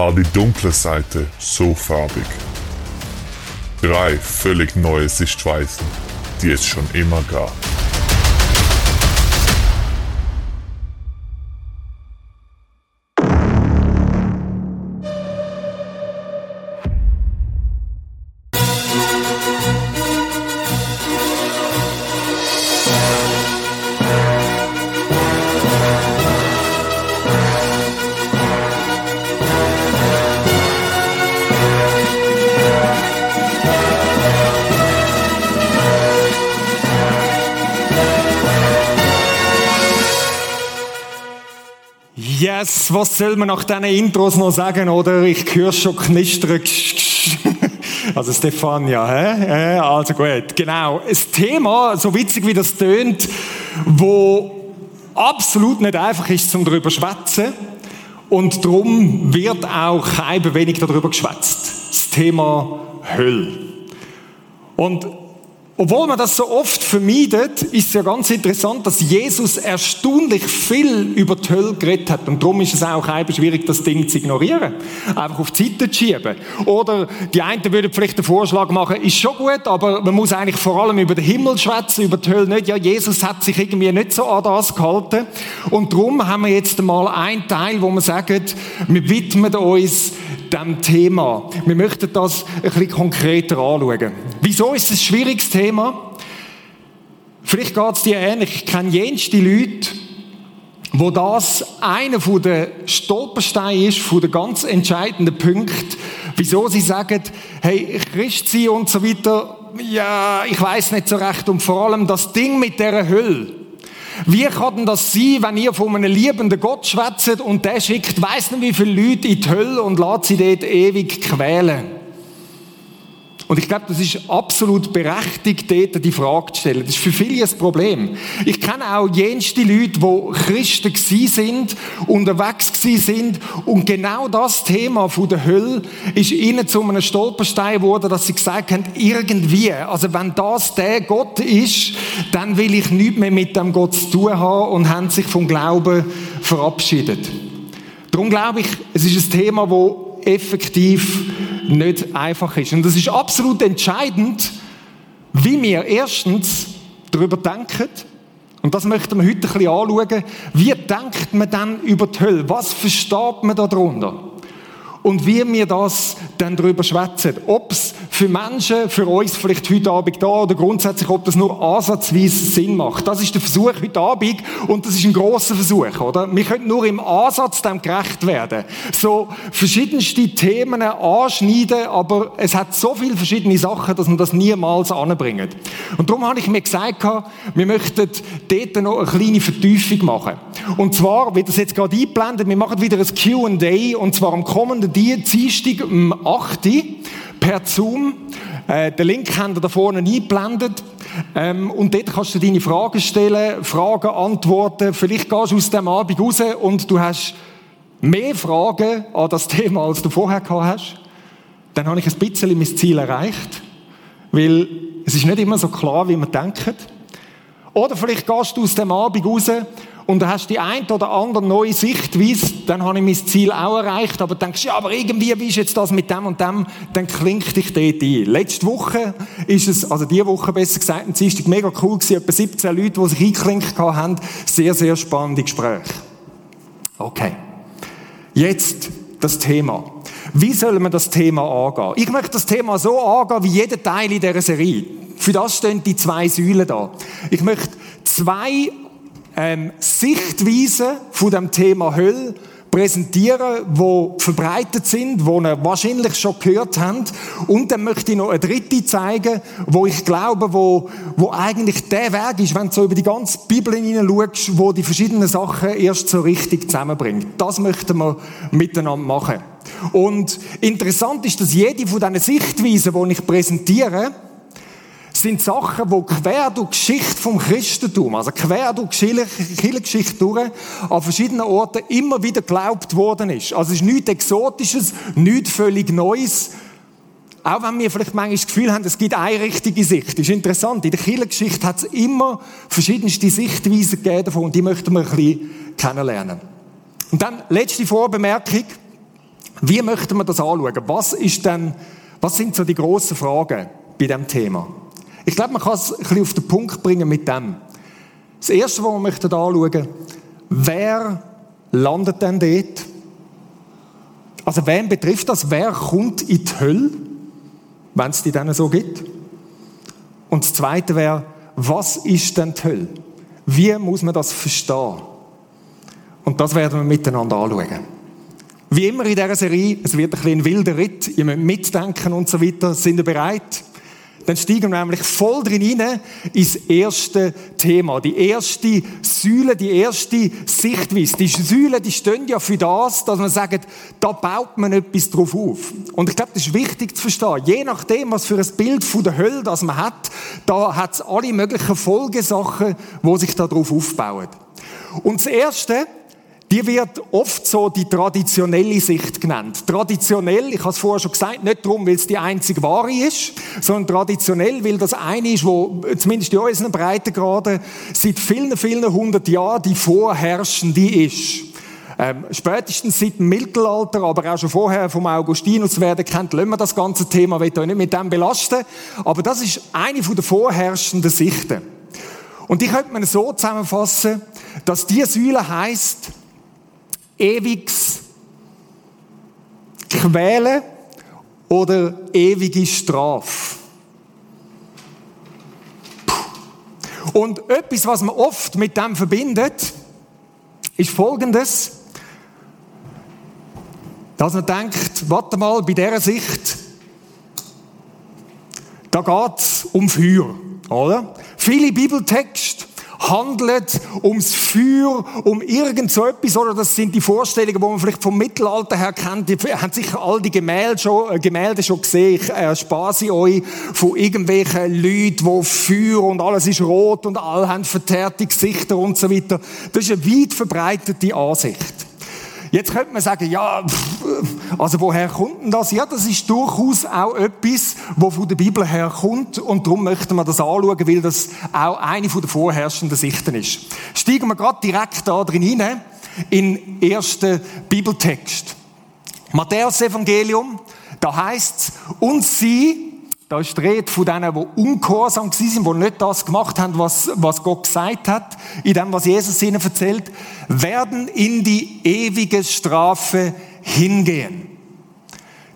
War die dunkle Seite so farbig. Drei völlig neue Sichtweisen, die es schon immer gab. Was soll man nach diesen Intros noch sagen, oder? Ich höre schon knistern. Also Stefania, hä? Also gut, genau. Das Thema, so witzig wie das tönt, wo absolut nicht einfach ist, zum darüber zu schwätzen. Und darum wird auch kein wenig darüber geschwätzt. Das Thema Hölle. Und obwohl man das so oft vermeidet, ist es ja ganz interessant, dass Jesus erstaunlich viel über die Hölle geredet hat. Und darum ist es auch eben schwierig, das Ding zu ignorieren. Einfach auf die Seite zu schieben. Oder die einen würden vielleicht den Vorschlag machen, ist schon gut, aber man muss eigentlich vor allem über den Himmel schwätzen, über die Hölle nicht. Ja, Jesus hat sich irgendwie nicht so an das gehalten. Und darum haben wir jetzt mal einen Teil, wo wir sagen, wir widmen uns dem Thema. Wir möchten das ein bisschen konkreter anschauen. Wieso ist es ein schwieriges Thema? Vielleicht geht es dir ähnlich. Ich kenne jenste Leute, wo das einer der Stolpersteine ist, von der ganz entscheidenden Punkte, wieso sie sagen, hey, Christi und so weiter, ja, ich weiß nicht so recht. Und vor allem das Ding mit der Hölle. Wie kann denn das sein, wenn ihr von einem liebenden Gott schwätzt und der schickt, weiss nicht wie viele Leute in die Hölle und lässt sie dort ewig quälen? Und ich glaube, das ist absolut berechtigt, dort die Frage zu stellen. Das ist für viele ein Problem. Ich kenne auch jenste Leute, die Christen gsi sind, unterwegs gsi sind und genau das Thema von der Hölle ist ihnen zu einem Stolperstein geworden, dass sie gesagt haben, irgendwie, also wenn das der Gott ist, dann will ich nichts mehr mit dem Gott zu tun haben und haben sich vom Glauben verabschiedet. Darum glaube ich, es ist ein Thema, wo effektiv nicht einfach ist. Und das ist absolut entscheidend, wie wir erstens darüber denken, und das möchten wir heute ein bisschen anschauen, wie denkt man dann über die Hölle? Was versteht man darunter? und wie wir das dann darüber schwätzen. Ob es für Menschen, für uns vielleicht heute Abend da oder grundsätzlich, ob das nur ansatzweise Sinn macht. Das ist der Versuch heute Abend und das ist ein großer Versuch, oder? Wir können nur im Ansatz dem gerecht werden. So verschiedenste Themen anschneiden, aber es hat so viele verschiedene Sachen, dass man das niemals anbringt. Und darum habe ich mir gesagt, wir möchten dort noch eine kleine Vertiefung machen. Und zwar, wie das jetzt gerade einblendet, wir machen wieder ein Q&A und zwar am kommenden die Dienstag um 8 Uhr per Zoom. Äh, den Link haben wir da vorne eingeblendet. Ähm, und dort kannst du deine Fragen stellen, Fragen antworten. Vielleicht gehst du aus dem Abend raus und du hast mehr Fragen an das Thema, als du vorher gehabt hast. Dann habe ich ein bisschen mein Ziel erreicht. Weil es ist nicht immer so klar, wie man denkt. Oder vielleicht gehst du aus dem Abend raus und du hast die ein oder andere neue Sichtweise, dann habe ich mein Ziel auch erreicht, aber denkst, ja, aber irgendwie, wie ist jetzt das mit dem und dem, dann klingt dich dort ein. Letzte Woche ist es, also diese Woche besser gesagt, ein Dienstag mega cool gewesen, etwa 17 Leute, die sich eingeklinkt haben, sehr, sehr spannende Gespräche. Okay. Jetzt das Thema. Wie soll man das Thema angehen? Ich möchte das Thema so angehen, wie jeder Teil in dieser Serie. Für das stehen die zwei Säulen da. Ich möchte zwei ähm, Sichtweisen von dem Thema Hölle präsentieren, wo verbreitet sind, wo ihr wahrscheinlich schon gehört habt. Und dann möchte ich noch eine dritte zeigen, wo ich glaube, wo, wo eigentlich der Weg ist, wenn du so über die ganze Bibel hineinschaust, wo die verschiedenen Sachen erst so richtig zusammenbringt. Das möchten wir miteinander machen. Und interessant ist, dass jede von diesen Sichtweisen, die ich präsentiere, sind Sachen, die quer durch die Geschichte vom Christentum, also quer durch die Kirchengeschichte durch, an verschiedenen Orten immer wieder geglaubt worden ist. Also es ist nichts Exotisches, nichts völlig Neues. Auch wenn wir vielleicht manchmal das Gefühl haben, es gibt eine richtige Sicht. Das ist interessant. In der Kirchengeschichte hat es immer verschiedenste Sichtweisen gegeben davon und die möchten wir ein bisschen kennenlernen. Und dann letzte Vorbemerkung. Wie möchten wir das anschauen? Was ist denn, was sind so die grossen Fragen bei diesem Thema? Ich glaube, man kann es ein bisschen auf den Punkt bringen mit dem. Das Erste, was wir möchten anschauen, wer landet denn dort? Also, wen betrifft das? Wer kommt in die Hölle, wenn es die dann so gibt? Und das Zweite wäre, was ist denn die Hölle? Wie muss man das verstehen? Und das werden wir miteinander anschauen. Wie immer in dieser Serie, es wird ein, ein wilder Ritt, ihr müsst mitdenken und so weiter. Sind ihr bereit? Dann steigen wir nämlich voll drin rein ins erste Thema. Die erste Säule, die erste Sichtweise. Die Säule, die stehen ja für das, dass man sagt, da baut man etwas drauf auf. Und ich glaube, das ist wichtig zu verstehen. Je nachdem, was für ein Bild von der Hölle das man hat, da hat es alle möglichen Folgesachen, wo sich da drauf aufbauen. Und das erste, die wird oft so die traditionelle Sicht genannt. Traditionell, ich habe es vorher schon gesagt, nicht darum, weil es die einzige wahre ist, sondern traditionell, weil das eine ist, wo zumindest in unseren Breitengraden seit vielen, vielen hundert Jahren die vorherrschende ist. Ähm, spätestens seit dem Mittelalter, aber auch schon vorher vom Augustinus werden kennt, lassen wir das ganze Thema, will euch nicht mit dem belasten. Aber das ist eine der vorherrschenden Sichten. Und die könnte man so zusammenfassen, dass diese Säule heißt ewiges Quälen oder ewige Strafe. Und etwas, was man oft mit dem verbindet, ist Folgendes, dass man denkt, warte mal, bei dieser Sicht, da geht es um Feuer, oder? Viele Bibeltexte handelt ums Feuer, um irgend so etwas, oder das sind die Vorstellungen, die man vielleicht vom Mittelalter her kennt. Die haben sicher all die Gemälde schon, äh, Gemälde schon gesehen. Ich erspare sie euch von irgendwelchen Leuten, wo Feuer und alles ist rot und alle haben verteerte Gesichter und so weiter. Das ist eine weit verbreitete Ansicht. Jetzt könnte man sagen, ja, also woher kommt denn das? Ja, das ist durchaus auch etwas, wo von der Bibel herkommt und darum möchten wir das anschauen, weil das auch eine der vorherrschenden Sichten ist. Steigen wir gerade direkt da drin hinein, in ersten Bibeltext. Matthäus Evangelium, da heißt es, und sie, da ist die Rede von denen, die ungehorsam sind, die nicht das gemacht haben, was, was Gott gesagt hat, in dem, was Jesus ihnen erzählt, werden in die ewige Strafe hingehen.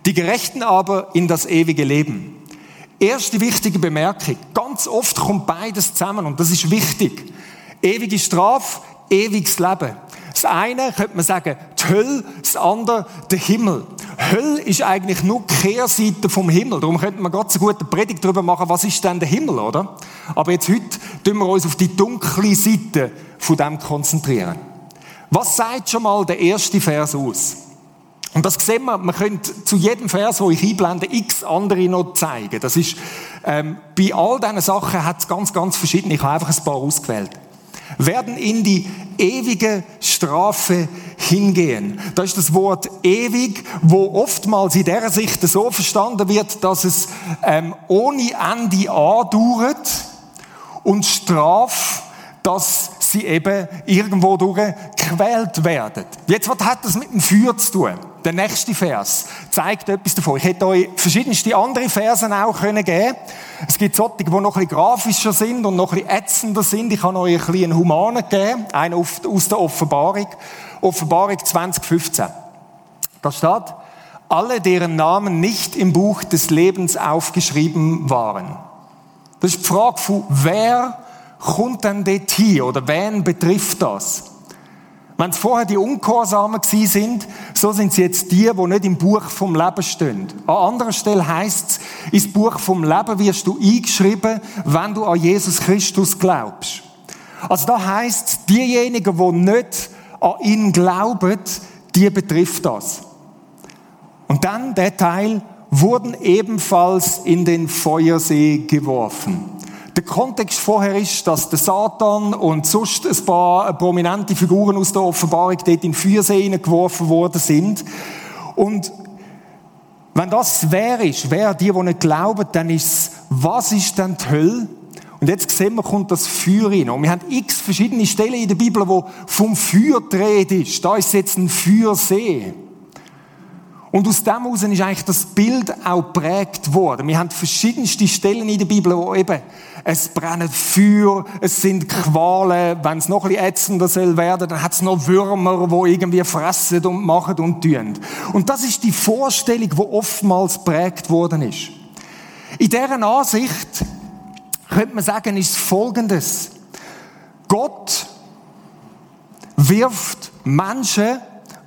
Die Gerechten aber in das ewige Leben. Erste wichtige Bemerkung. Ganz oft kommt beides zusammen und das ist wichtig. Ewige Strafe, ewiges Leben. Das eine könnte man sagen, die Hölle, das andere der Himmel. Hölle ist eigentlich nur die Kehrseite vom Himmel. Darum könnte man ganz so gut eine Predigt darüber machen, was ist denn der Himmel, oder? Aber jetzt heute tun wir uns auf die dunkle Seite von dem konzentrieren. Was sagt schon mal der erste Vers aus? Und das sehen wir, man könnte zu jedem Vers, wo ich einblende, x andere noch zeigen. Das ist, ähm, bei all diesen Sachen hat es ganz, ganz verschiedene. Ich habe einfach ein paar ausgewählt werden in die ewige Strafe hingehen. Das ist das Wort ewig, wo oftmals in der Sicht so verstanden wird, dass es ähm, ohne Ende andauert und Straf, dass sie eben irgendwo durch gequält werden. Jetzt, was hat das mit dem Feuer zu tun? Der nächste Vers zeigt etwas davon. Ich hätte euch verschiedenste andere Versen auch können geben Es gibt solche, die noch ein bisschen grafischer sind und noch ein bisschen ätzender sind. Ich habe euch ein bisschen einen Humanen gegeben, einen aus der Offenbarung. Offenbarung 2015. Da steht, alle, deren Namen nicht im Buch des Lebens aufgeschrieben waren. Das ist die Frage von, wer kommt denn dort hier oder wen betrifft das? Wenn es vorher die Ungehorsamen gewesen sind, so sind es jetzt die, die nicht im Buch vom Leben stehen. An anderer Stelle heißt es, ins Buch vom Leben wirst du eingeschrieben, wenn du an Jesus Christus glaubst. Also da heißt diejenigen, die nicht an ihn glauben, die betrifft das. Und dann der Teil, wurden ebenfalls in den Feuersee geworfen. Der Kontext vorher ist, dass der Satan und sonst ein paar prominente Figuren aus der Offenbarung dort in den Feuersee geworfen worden sind. Und wenn das wer ist, wer die, die nicht glauben, dann ist es, was ist denn die Hölle? Und jetzt sehen wir, kommt das Feuer rein. Und wir haben x verschiedene Stellen in der Bibel, wo vom Feuer dreht ist. Da ist jetzt ein Feuersee. Und aus dem heraus ist eigentlich das Bild auch geprägt worden. Wir haben verschiedenste Stellen in der Bibel, wo eben es brennt Feuer, es sind Qualen, wenn es noch ein bisschen ätzender soll werden, dann hat es noch Würmer, wo irgendwie fressen und machen und tun. Und das ist die Vorstellung, die oftmals geprägt worden ist. In deren Ansicht könnte man sagen, ist Folgendes. Gott wirft Menschen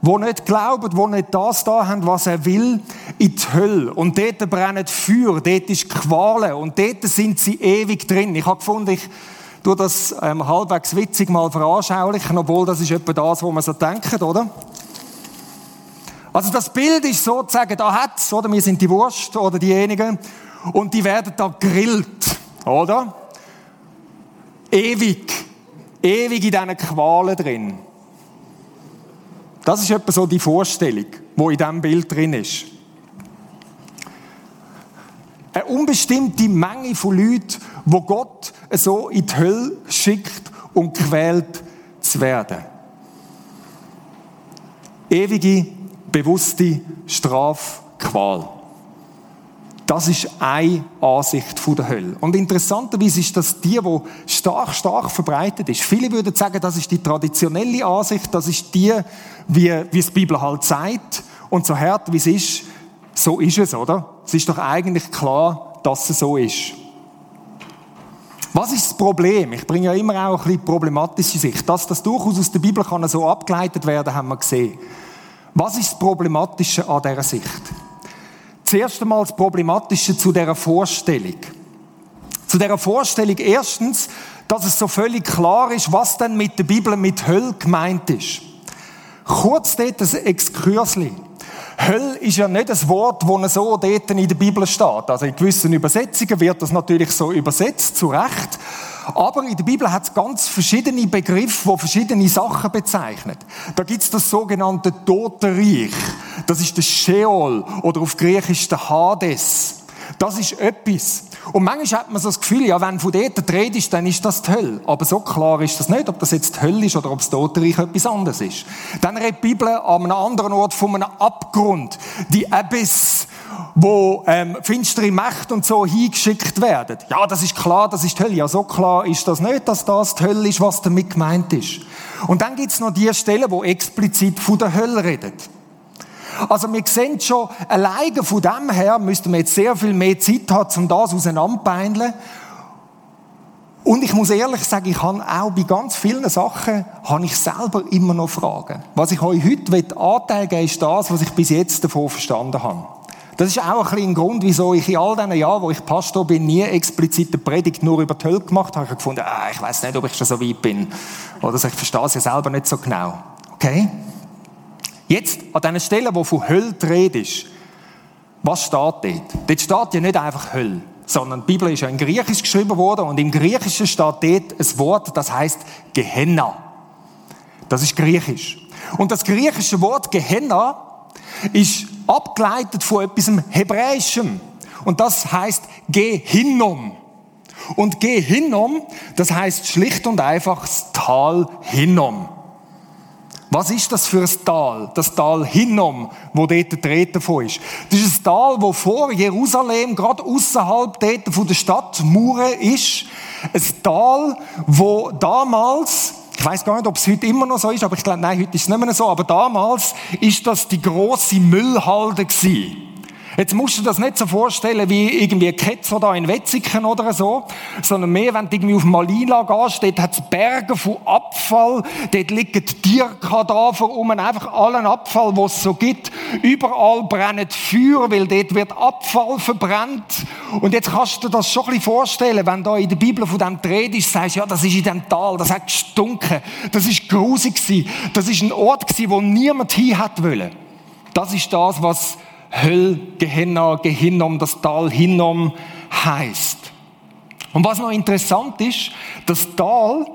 wo nicht glauben, wo nicht das da haben, was er will, in die Hölle. Und dort brennt Feuer, dort ist Qualen und dort sind sie ewig drin. Ich habe gefunden, ich tue das ähm, halbwegs witzig mal veranschaulichen, obwohl das ist etwa das, wo man so denkt, oder? Also das Bild ist sozusagen, da hat's, oder? Wir sind die Wurst oder diejenigen und die werden da grillt, oder? Ewig. Ewig in diesen Qualen drin. Das ist etwa so die Vorstellung, wo in diesem Bild drin ist. Eine unbestimmte Menge von Leuten, wo Gott so in die Hölle schickt, um quält zu werden. Ewige, bewusste Strafqual. Das ist eine Ansicht von der Hölle. Und interessanterweise ist das die, die stark, stark verbreitet ist. Viele würden sagen, das ist die traditionelle Ansicht, das ist die, wie, wie es die Bibel halt sagt. Und so hart wie es ist, so ist es, oder? Es ist doch eigentlich klar, dass es so ist. Was ist das Problem? Ich bringe ja immer auch ein bisschen problematische Sicht. Dass das durchaus aus der Bibel kann so abgeleitet werden, haben wir gesehen. Was ist das Problematische an dieser Sicht? Zuerst einmal das Problematische zu dieser Vorstellung. Zu dieser Vorstellung erstens, dass es so völlig klar ist, was denn mit der Bibel mit Hölle gemeint ist. Kurz dort ein Exkursli. Hölle ist ja nicht ein Wort, das so dort in der Bibel steht. Also in gewissen Übersetzungen wird das natürlich so übersetzt, zu Recht. Aber in der Bibel hat es ganz verschiedene Begriffe, die verschiedene Sachen bezeichnen. Da gibt es das sogenannte Totenreich. Das ist der Sheol oder auf Griechisch der Hades. Das ist etwas. Und manchmal hat man so das Gefühl, ja, wenn von dort die Rede ist, dann ist das die Hölle. Aber so klar ist das nicht, ob das jetzt die Hölle ist oder ob das Totenreich etwas anderes ist. Dann redet die Bibel an einem anderen Ort von einem Abgrund. Die Abyss wo ähm, finstere Mächte und so hingeschickt werden. Ja, das ist klar, das ist die Hölle. Ja, so klar ist das nicht, dass das die Hölle ist, was damit gemeint ist. Und dann gibt's noch die Stellen, wo explizit von der Hölle redet. Also wir sehen schon, alleine von dem her müssten wir jetzt sehr viel mehr Zeit haben, um das auseinanderbeindeln. Und ich muss ehrlich sagen, ich habe auch bei ganz vielen Sachen, habe ich selber immer noch Fragen. Was ich euch heute anteigen ist das, was ich bis jetzt davon verstanden habe. Das ist auch ein, bisschen ein Grund, wieso ich in all diesen Jahren, wo ich Pastor bin, nie explizit eine Predigt nur über die Hölle gemacht habe. Ich habe gefunden, ah, ich weiß nicht, ob ich schon so weit bin. Oder ich verstehe es ja selber nicht so genau. Okay? Jetzt, an diesen Stellen, wo von Hölle die Rede ist, was steht dort? Dort steht ja nicht einfach Hölle, sondern die Bibel ist ja in Griechisch geschrieben worden und im Griechischen steht dort ein Wort, das heißt Gehenna. Das ist Griechisch. Und das griechische Wort Gehenna ist abgeleitet von etwas Hebräischem. Und das heißt Gehinnom. Und Gehinnom, das heißt schlicht und einfach das Tal Hinnom. Was ist das für ein Tal? Das Tal Hinnom, wo dort der Rede davon ist. Das ist ein Tal, wo vor Jerusalem, gerade außerhalb dort von der Stadtmauer ist. Ein Tal, wo damals ich weiß gar nicht, ob es heute immer noch so ist, aber ich glaube, nein, heute ist es nicht mehr so. Aber damals ist das die große Müllhalde gewesen. Jetzt musst du das nicht so vorstellen wie irgendwie Ketzer da in Wetzigen oder so, sondern mehr, wenn du irgendwie auf Malila gehst, dort hat es Berge von Abfall, dort liegen Tierkadaver um, einfach allen Abfall, was es so gibt. Überall brennt Feuer, weil dort wird Abfall verbrannt. Und jetzt kannst du dir das schon ein bisschen vorstellen, wenn da in der Bibel von dem Dreh ist, sagst ja, das ist in dem Tal, das hat gestunken, das ist grusig gewesen, das ist ein Ort gewesen, wo niemand hin hat wollen. Das ist das, was Höll, Gehenna, Gehinnom, das Tal Hinnom heißt. Und was noch interessant ist, das Tal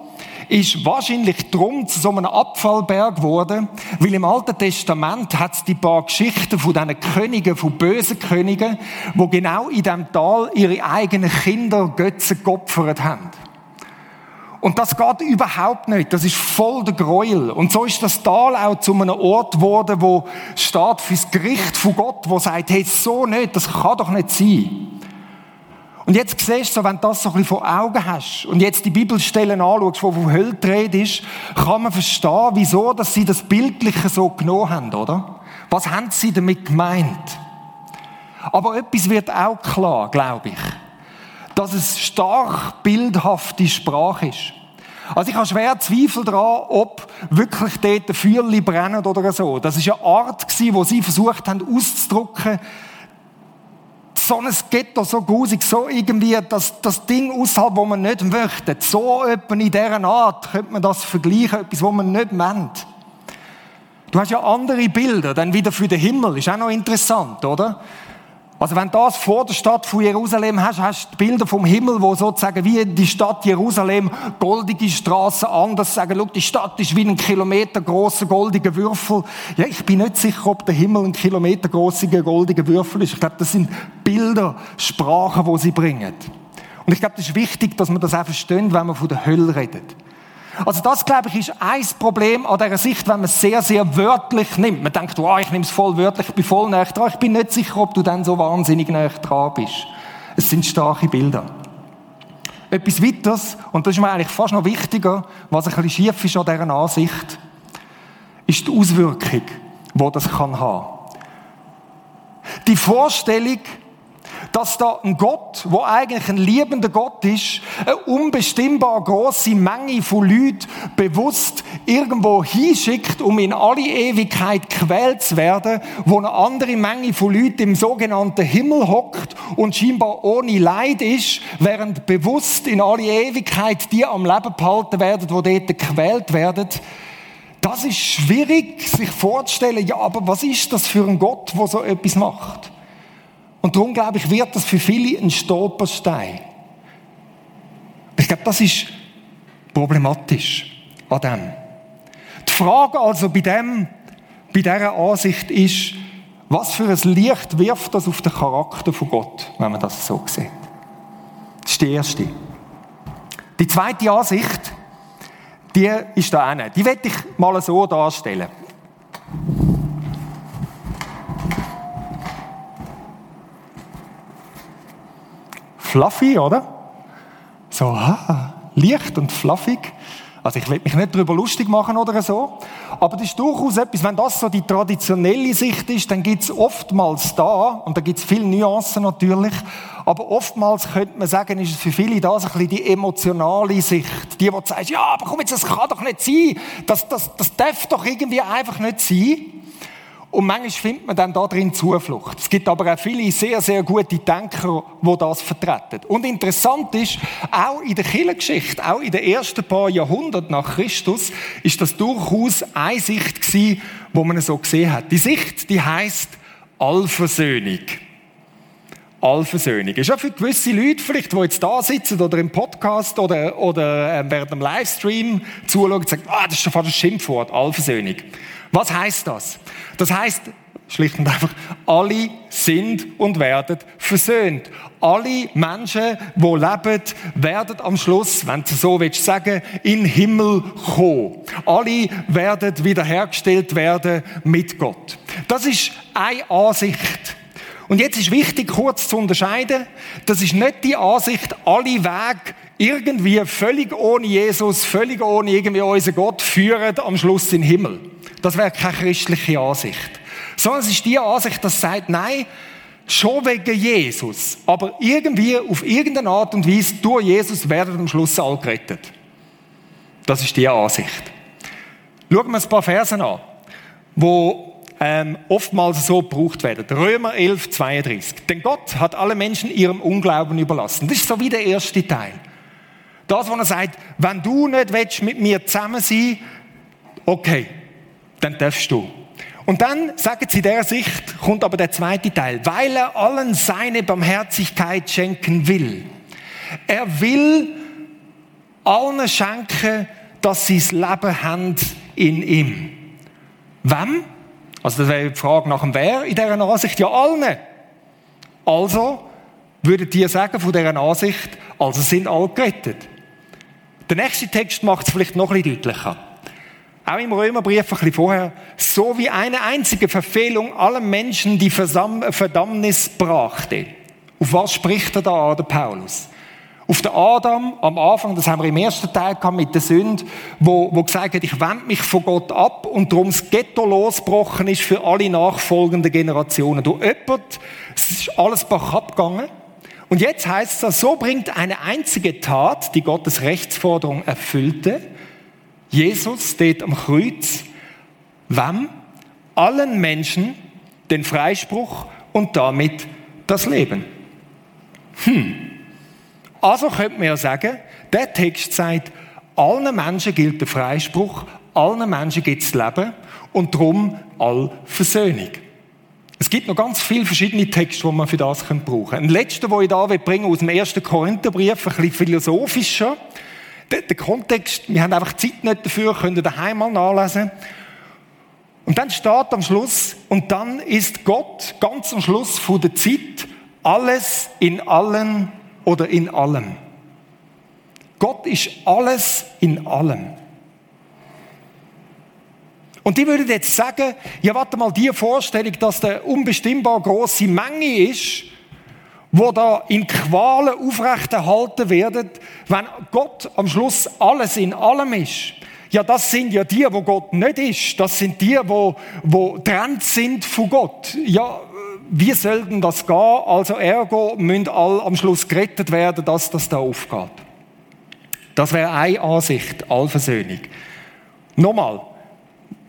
ist wahrscheinlich drum zu so einem Abfallberg geworden, weil im Alten Testament hat es die paar Geschichten von diesen Königen, von bösen Königen, wo genau in dem Tal ihre eigenen Kinder Götzen geopfert haben. Und das geht überhaupt nicht. Das ist voll der Gräuel. Und so ist das Tal auch zu einem Ort geworden, wo steht fürs Gericht von Gott, wo sagt, hey, so nicht, das kann doch nicht sein. Und jetzt siehst du, wenn du das so ein bisschen vor Augen hast und jetzt die Bibelstellen anschaust, wo von Hölle dreht ist, kann man verstehen, wieso, dass sie das Bildliche so genommen haben, oder? Was haben sie damit gemeint? Aber etwas wird auch klar, glaube ich dass es stark bildhafte Sprache ist. Also ich habe schwer Zweifel daran, ob wirklich dort Feuerli brennen oder so. Das ist eine Art wo sie versucht haben auszudrücken, so ein Ghetto, so grusig, so irgendwie das, das Ding außerhalb, wo man nicht möchte. So etwa in dieser Art könnte man das vergleichen, etwas, wo man nicht meint. Du hast ja andere Bilder, dann wieder für den Himmel, ist auch noch interessant, oder? Also wenn du das vor der Stadt von Jerusalem hast, hast du Bilder vom Himmel, wo sozusagen wie die Stadt Jerusalem goldige Straßen anders sagen, schau, die Stadt ist wie ein Kilometer großer goldiger Würfel. Ja, ich bin nicht sicher, ob der Himmel ein Kilometer großer goldiger Würfel ist. Ich glaube, das sind Bilder, Sprachen, wo sie bringen. Und ich glaube, das ist wichtig, dass man das auch versteht, wenn man von der Hölle redet. Also das, glaube ich, ist ein Problem an dieser Sicht, wenn man es sehr, sehr wörtlich nimmt. Man denkt, wow, ich nehme es voll wörtlich, ich bin voll näher dran. Ich bin nicht sicher, ob du dann so wahnsinnig näher dran bist. Es sind starke Bilder. Etwas weiteres, und das ist mir eigentlich fast noch wichtiger, was ein bisschen schief ist an dieser Ansicht, ist die Auswirkung, die das kann haben. Die Vorstellung, dass da ein Gott, wo eigentlich ein liebender Gott ist, eine unbestimmbar große Menge von Leuten bewusst irgendwo hinschickt, um in alle Ewigkeit quält zu werden, wo eine andere Menge von Leuten im sogenannten Himmel hockt und scheinbar ohne Leid ist, während bewusst in alle Ewigkeit die am Leben behalten werden, wo dort gequält werden. Das ist schwierig, sich vorzustellen. Ja, aber was ist das für ein Gott, der so etwas macht? Und darum, glaube ich, wird das für viele ein Stolperstein. Ich glaube, das ist problematisch an dem. Die Frage also bei dem, bei dieser Ansicht ist, was für ein Licht wirft das auf den Charakter von Gott, wenn man das so sieht? Das ist die erste. Die zweite Ansicht, die ist da eine. Die werde ich mal so darstellen. Fluffy, oder? So, ah, leicht und fluffig. Also ich will mich nicht darüber lustig machen oder so, aber das ist durchaus etwas, wenn das so die traditionelle Sicht ist, dann gibt es oftmals da, und da gibt es viele Nuancen natürlich, aber oftmals könnte man sagen, ist es für viele da so ein bisschen die emotionale Sicht. Die, die sagen, ja, aber komm jetzt, das kann doch nicht sein, das, das, das darf doch irgendwie einfach nicht sein. Und manchmal findet man dann da drin Zuflucht. Es gibt aber auch viele sehr, sehr gute Denker, die das vertreten. Und interessant ist, auch in der Kirchengeschichte, auch in den ersten paar Jahrhunderten nach Christus, ist das durchaus eine Sicht gewesen, wo man so gesehen hat. Die Sicht, die heißt Allversöhnung. Allversöhnung. Ist ja für gewisse Leute vielleicht, die jetzt da sitzen oder im Podcast oder, oder äh, während dem Livestream zuschauen und sagen, ah, das ist schon fast ein Schimpfwort, Allversöhnung. Was heißt das? Das heißt schlicht und einfach, alle sind und werden versöhnt. Alle Menschen, die leben, werden am Schluss, wenn du so willst sagen, in Himmel kommen. Alle werden wiederhergestellt werden mit Gott. Das ist eine Ansicht. Und jetzt ist wichtig, kurz zu unterscheiden, das ist nicht die Ansicht, alle Wege irgendwie völlig ohne Jesus, völlig ohne irgendwie unseren Gott führen am Schluss in den Himmel. Das wäre keine christliche Ansicht. Sondern es ist die Ansicht, dass sagt, nein, schon wegen Jesus, aber irgendwie auf irgendeine Art und Weise durch Jesus werden am Schluss alle gerettet. Das ist die Ansicht. Schauen wir uns ein paar Versen an, wo ähm, oftmals so gebraucht werden. Römer 11, 32. Denn Gott hat alle Menschen ihrem Unglauben überlassen. Das ist so wie der erste Teil. Das, wo er sagt, wenn du nicht willst, mit mir zusammen sein okay, dann darfst du. Und dann, sagen sie der Sicht, kommt aber der zweite Teil, weil er allen seine Barmherzigkeit schenken will. Er will allen schenken, dass sie das Leben haben in ihm. Wem? Also das wäre die Frage nach dem Wer in dieser Ansicht. Ja, allen. Also würden die sagen von dieser Ansicht, also sind alle gerettet. Der nächste Text macht es vielleicht noch ein bisschen deutlicher. Auch im Römerbrief ein bisschen vorher. So wie eine einzige Verfehlung allen Menschen die Verdammnis brachte. Auf was spricht er da, der Paulus? Auf den Adam am Anfang, das haben wir im ersten Teil gehabt mit der Sünde, wo, wo gesagt hat, ich wende mich von Gott ab und darum das Ghetto losgebrochen ist für alle nachfolgenden Generationen. Du jemand, es ist alles bach abgegangen. Und jetzt heißt es, so bringt eine einzige Tat, die Gottes Rechtsforderung erfüllte, Jesus steht am Kreuz, wem? Allen Menschen den Freispruch und damit das Leben. Hm. Also könnte man ja sagen, der Text sagt, allen Menschen gilt der Freispruch, allen Menschen gibt es Leben und darum all Versöhnung. Es gibt noch ganz viele verschiedene Texte, die man für das brauchen können. Ein letzter, den ich da bringen aus dem ersten Korintherbrief, ein bisschen philosophischer. Der, Kontext, wir haben einfach Zeit nicht dafür, könnt ihr daheim mal nachlesen. Und dann steht am Schluss, und dann ist Gott ganz am Schluss von der Zeit alles in allen oder in allem. Gott ist alles in allem. Und die würden jetzt sagen, ja, warte mal, die Vorstellung, dass der unbestimmbar große Menge ist, wo da in Qualen aufrechterhalten werden, wenn Gott am Schluss alles in allem ist. Ja, das sind ja die, wo Gott nicht ist. Das sind die, wo, wo trennt sind von Gott. Ja, wie soll denn das gehen? Also ergo müssen alle am Schluss gerettet werden, dass das da aufgeht. Das wäre eine Ansicht, Allversöhnung. Nochmal,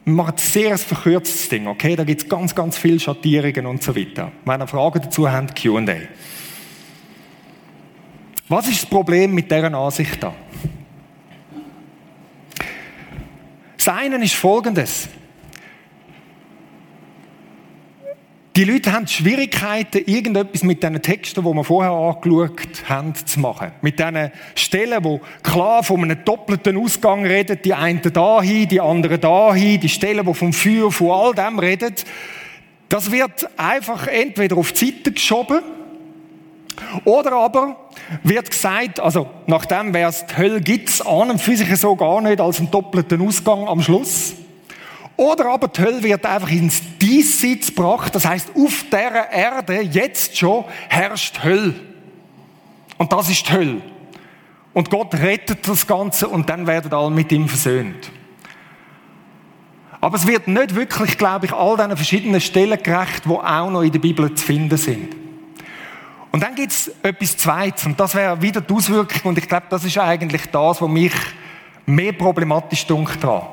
wir machen ein sehr verkürztes Ding, okay? Da gibt es ganz, ganz viele Schattierungen und so weiter. Wenn ihr Fragen dazu habt, Q&A. Was ist das Problem mit dieser Ansicht da? Das eine ist folgendes. Die Leute haben Schwierigkeiten, irgendetwas mit diesen Texten, die wir vorher angeschaut haben, zu machen. Mit diesen Stellen, wo klar von einem doppelten Ausgang reden, die einen dahin, die anderen dahin, die Stellen, die vom Feuer, von all dem reden. Das wird einfach entweder auf die Seite geschoben, oder aber wird gesagt, also nachdem wäre es die Hölle gibt's an und für sich so gar nicht als einen doppelten Ausgang am Schluss. Oder aber die Hölle wird einfach ins Diesseits gebracht. Das heißt, auf der Erde jetzt schon herrscht Hölle. Und das ist die Hölle. Und Gott rettet das Ganze und dann werden alle mit ihm versöhnt. Aber es wird nicht wirklich, glaube ich, all diesen verschiedenen Stellen gerecht, wo auch noch in der Bibel zu finden sind. Und dann gibt es etwas Zweites, und das wäre wieder die Auswirkung, und ich glaube, das ist eigentlich das, was mich mehr problematisch dunkelt dran.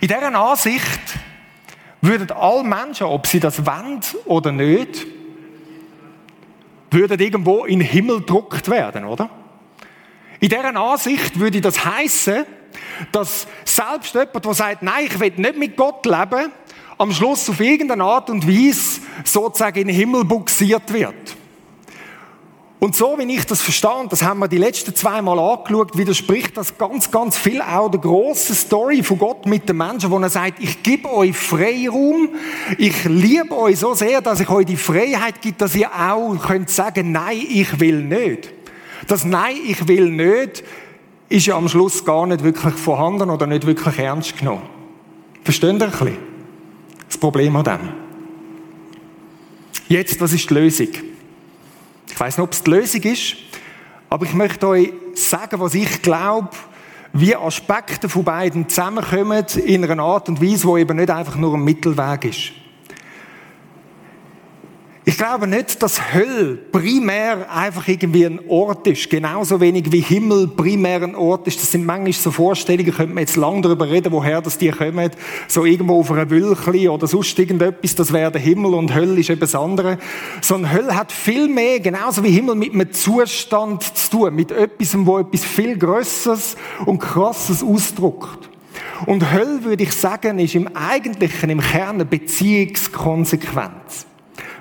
In dieser Ansicht würden alle Menschen, ob sie das wollen oder nicht, würden irgendwo in den Himmel gedruckt werden, oder? In dieser Ansicht würde das heißen, dass selbst jemand, der sagt, nein, ich will nicht mit Gott leben, am Schluss auf irgendeine Art und Weise sozusagen in den Himmel buxiert wird. Und so, wie ich das verstand, das haben wir die letzten zwei Mal angeschaut, widerspricht das ganz, ganz viel auch der grossen Story von Gott mit den Menschen, wo er sagt, ich gebe euch Freiraum, ich liebe euch so sehr, dass ich euch die Freiheit gebe, dass ihr auch könnt sagen, nein, ich will nicht. Das Nein, ich will nicht, ist ja am Schluss gar nicht wirklich vorhanden oder nicht wirklich ernst genommen. Versteht ihr ein bisschen? Das Problem an dem. Jetzt, was ist die Lösung? Ich weiß nicht, ob es die Lösung ist, aber ich möchte euch sagen, was ich glaube, wie Aspekte von beiden zusammenkommen in einer Art und Weise, wo eben nicht einfach nur ein Mittelweg ist. Ich glaube nicht, dass Hölle primär einfach irgendwie ein Ort ist. Genauso wenig wie Himmel primär ein Ort ist. Das sind manchmal so Vorstellungen, könnte man jetzt lang darüber reden, woher das die kommen. So irgendwo auf einer Wülchli oder sonst irgendetwas, das wäre der Himmel und Hölle ist eben das andere. Sondern Hölle hat viel mehr, genauso wie Himmel, mit einem Zustand zu tun. Mit etwas, wo etwas viel Größeres und Krasses ausdruckt. Und Hölle, würde ich sagen, ist im Eigentlichen, im Kern eine Beziehungskonsequenz.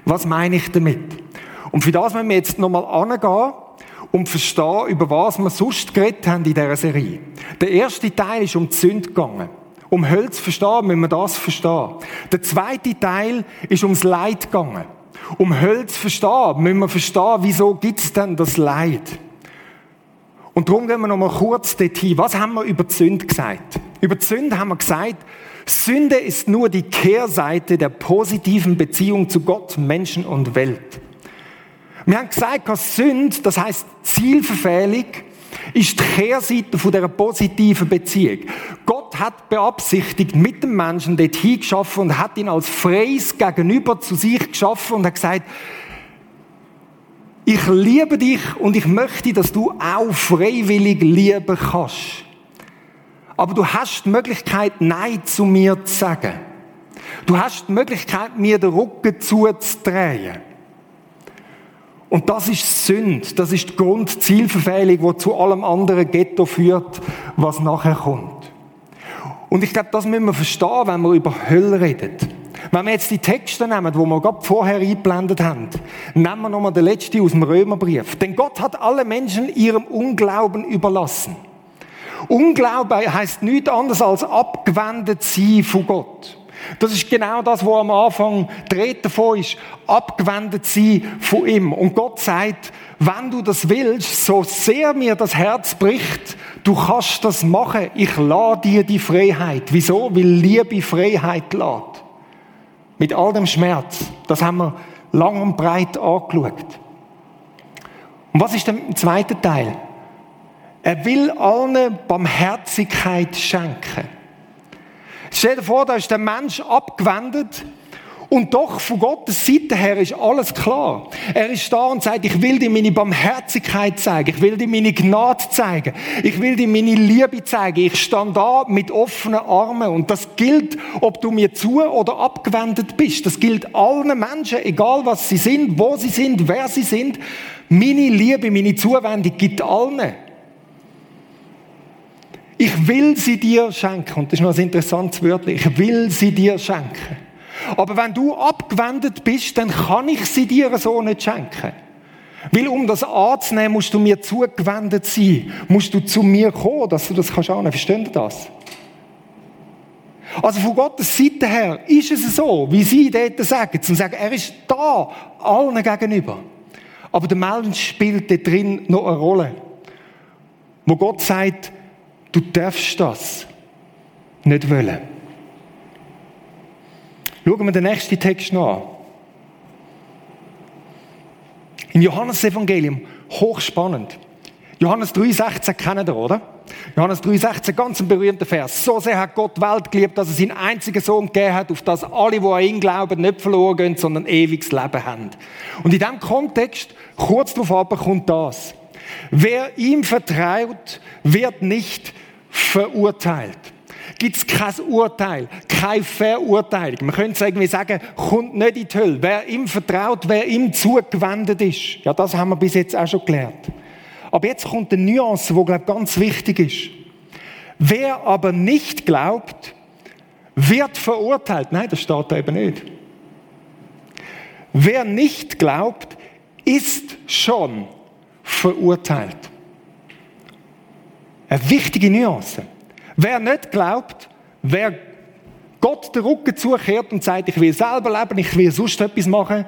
Was meine ich damit? Und für das müssen wir jetzt nochmal angehen und verstehen, über was wir sonst geredet haben in dieser Serie. Der erste Teil ist um die Sünde gegangen. Um Hölle zu verstehen, müssen wir das verstehen. Der zweite Teil ist ums Leid gegangen. Um Hölle zu verstehen, müssen wir verstehen, wieso gibt es denn das Leid. Und darum gehen wir noch mal kurz dorthin. Was haben wir über die Sünde gesagt? Über die Sünde haben wir gesagt, Sünde ist nur die Kehrseite der positiven Beziehung zu Gott, Menschen und Welt. Wir haben gesagt, dass Sünde, das heißt Zielverfehlung, ist die Kehrseite von dieser positiven Beziehung. Gott hat beabsichtigt mit dem Menschen dort hingeschaffen und hat ihn als freies Gegenüber zu sich geschaffen und hat gesagt, ich liebe dich und ich möchte, dass du auch freiwillig lieben kannst. Aber du hast die Möglichkeit, Nein zu mir zu sagen. Du hast die Möglichkeit, mir den Rücken zuzudrehen. Und das ist Sünde. Das ist die Grundzielverfehlung, die zu allem anderen Ghetto führt, was nachher kommt. Und ich glaube, das müssen wir verstehen, wenn wir über Hölle reden. Wenn wir jetzt die Texte nehmen, die wir gerade vorher eingeblendet haben, nehmen wir nochmal den letzten aus dem Römerbrief. Denn Gott hat alle Menschen ihrem Unglauben überlassen. Unglaube heißt nichts anderes als abgewendet sein von Gott. Das ist genau das, wo am Anfang dreht davon ist. Abgewendet sein von ihm. Und Gott sagt, wenn du das willst, so sehr mir das Herz bricht, du kannst das machen. Ich lade dir die Freiheit. Wieso? Weil Liebe Freiheit lädt. Mit all dem Schmerz. Das haben wir lang und breit angeschaut. Und was ist der zweite Teil? Er will allen Barmherzigkeit schenken. Stell dir vor, da ist der Mensch abgewendet und doch von Gottes Seite her ist alles klar. Er ist da und sagt, ich will dir meine Barmherzigkeit zeigen. Ich will dir meine Gnade zeigen. Ich will dir meine Liebe zeigen. Ich stand da mit offenen Armen. Und das gilt, ob du mir zu oder abgewendet bist. Das gilt allen Menschen, egal was sie sind, wo sie sind, wer sie sind. Meine Liebe, meine Zuwendung gibt allen. Ich will sie dir schenken. Und das ist noch ein interessantes Wörtchen. Ich will sie dir schenken. Aber wenn du abgewendet bist, dann kann ich sie dir so nicht schenken. Weil um das anzunehmen, musst du mir zugewendet sein. Musst du zu mir kommen, dass du das kannst annehmen. Verstehen das? Also von Gottes Seite her ist es so, wie sie dort sagen. Sie sagen, er ist da, allen gegenüber. Aber der Mensch spielt da drin noch eine Rolle. Wo Gott sagt, du darfst das nicht wollen. Schauen wir den nächsten Text an. Im Johannesevangelium, hochspannend. Johannes 3,16 kennen ihr, oder? Johannes 3,16, ganz ein berühmter Vers. So sehr hat Gott die Welt geliebt, dass er seinen einzigen Sohn gegeben hat, auf das alle, die an ihn glauben, nicht verloren gehen, sondern ewiges Leben haben. Und in diesem Kontext, kurz darauf kommt das. Wer ihm vertraut, wird nicht verurteilt gibt es kein Urteil, keine Verurteilung. Man könnte irgendwie sagen, kommt nicht in die Hölle. Wer ihm vertraut, wer ihm zugewendet ist. Ja, das haben wir bis jetzt auch schon gelernt. Aber jetzt kommt eine Nuance, die, glaube ich, ganz wichtig ist. Wer aber nicht glaubt, wird verurteilt. Nein, das steht da eben nicht. Wer nicht glaubt, ist schon verurteilt. Eine wichtige Nuance. Wer nicht glaubt, wer Gott den Rücken zukehrt und sagt, ich will selber leben, ich will sonst etwas machen,